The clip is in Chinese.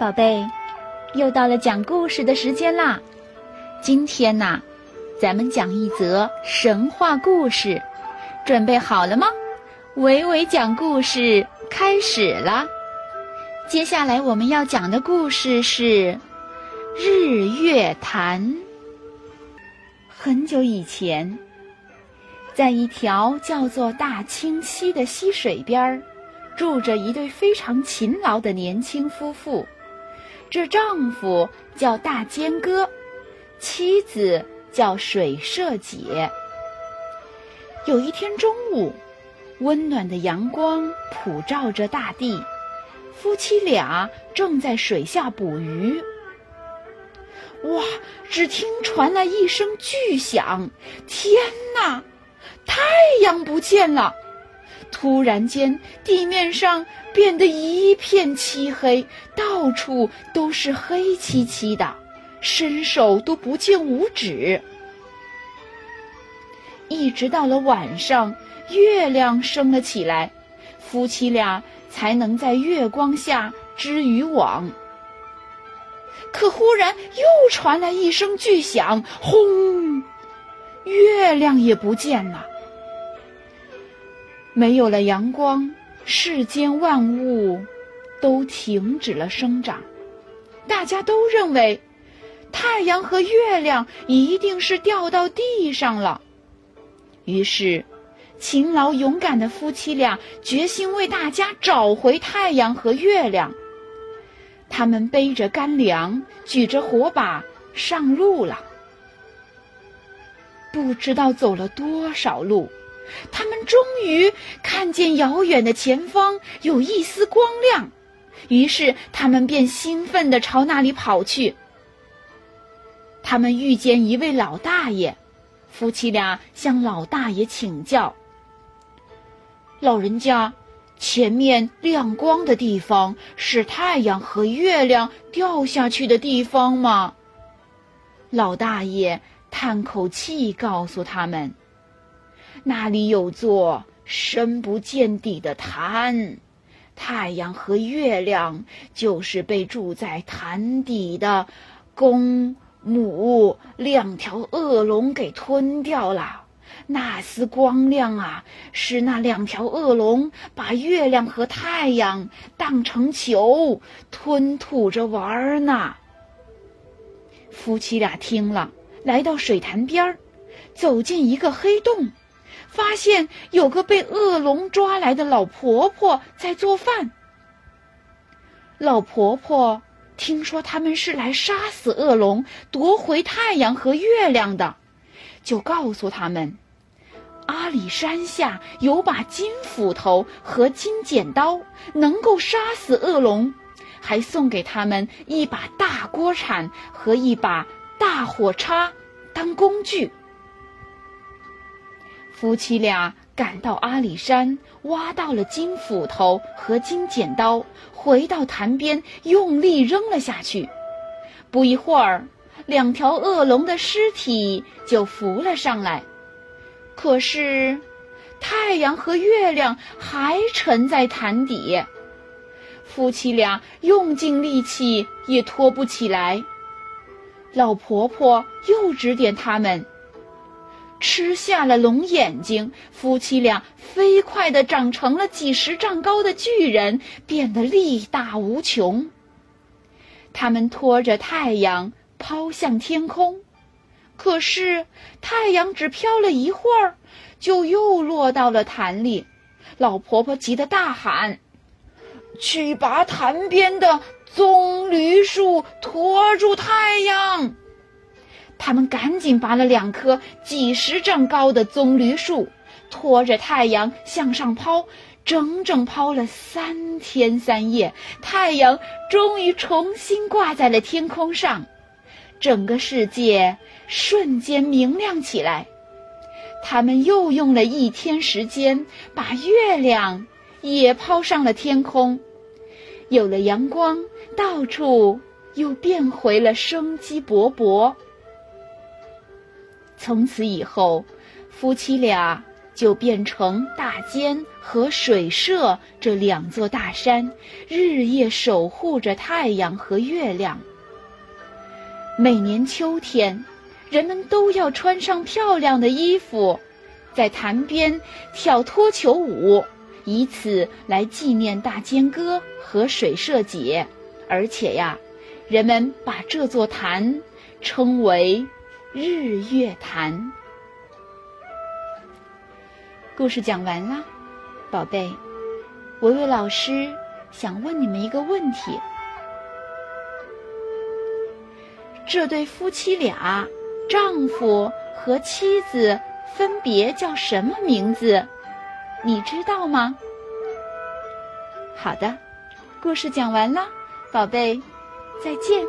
宝贝，又到了讲故事的时间啦！今天呐，咱们讲一则神话故事，准备好了吗？伟伟讲故事开始了。接下来我们要讲的故事是《日月潭》。很久以前，在一条叫做大清溪的溪水边儿，住着一对非常勤劳的年轻夫妇。这丈夫叫大尖哥，妻子叫水社姐。有一天中午，温暖的阳光普照着大地，夫妻俩正在水下捕鱼。哇！只听传来一声巨响，天哪！太阳不见了！突然间，地面上变得一片漆黑，到处都是黑漆漆的，伸手都不见五指。一直到了晚上，月亮升了起来，夫妻俩才能在月光下织渔网。可忽然又传来一声巨响，轰！月亮也不见了。没有了阳光，世间万物都停止了生长。大家都认为，太阳和月亮一定是掉到地上了。于是，勤劳勇敢的夫妻俩决心为大家找回太阳和月亮。他们背着干粮，举着火把上路了。不知道走了多少路。他们终于看见遥远的前方有一丝光亮，于是他们便兴奋地朝那里跑去。他们遇见一位老大爷，夫妻俩向老大爷请教：“老人家，前面亮光的地方是太阳和月亮掉下去的地方吗？”老大爷叹口气，告诉他们。那里有座深不见底的潭，太阳和月亮就是被住在潭底的公母两条恶龙给吞掉了。那丝光亮啊，是那两条恶龙把月亮和太阳当成球吞吐着玩呢。夫妻俩听了，来到水潭边儿，走进一个黑洞。发现有个被恶龙抓来的老婆婆在做饭。老婆婆听说他们是来杀死恶龙、夺回太阳和月亮的，就告诉他们，阿里山下有把金斧头和金剪刀，能够杀死恶龙，还送给他们一把大锅铲和一把大火叉当工具。夫妻俩赶到阿里山，挖到了金斧头和金剪刀，回到潭边，用力扔了下去。不一会儿，两条恶龙的尸体就浮了上来。可是，太阳和月亮还沉在潭底。夫妻俩用尽力气也拖不起来。老婆婆又指点他们。吃下了龙眼睛，夫妻俩飞快地长成了几十丈高的巨人，变得力大无穷。他们拖着太阳抛向天空，可是太阳只飘了一会儿，就又落到了潭里。老婆婆急得大喊：“去拔潭边的棕榈树，拖住太阳！”他们赶紧拔了两棵几十丈高的棕榈树，拖着太阳向上抛，整整抛了三天三夜，太阳终于重新挂在了天空上，整个世界瞬间明亮起来。他们又用了一天时间，把月亮也抛上了天空，有了阳光，到处又变回了生机勃勃。从此以后，夫妻俩就变成大尖和水社这两座大山，日夜守护着太阳和月亮。每年秋天，人们都要穿上漂亮的衣服，在潭边跳脱球舞，以此来纪念大尖哥和水社姐。而且呀，人们把这座潭称为日月潭。故事讲完了，宝贝，维维老师想问你们一个问题：这对夫妻俩，丈夫和妻子分别叫什么名字？你知道吗？好的，故事讲完了，宝贝，再见。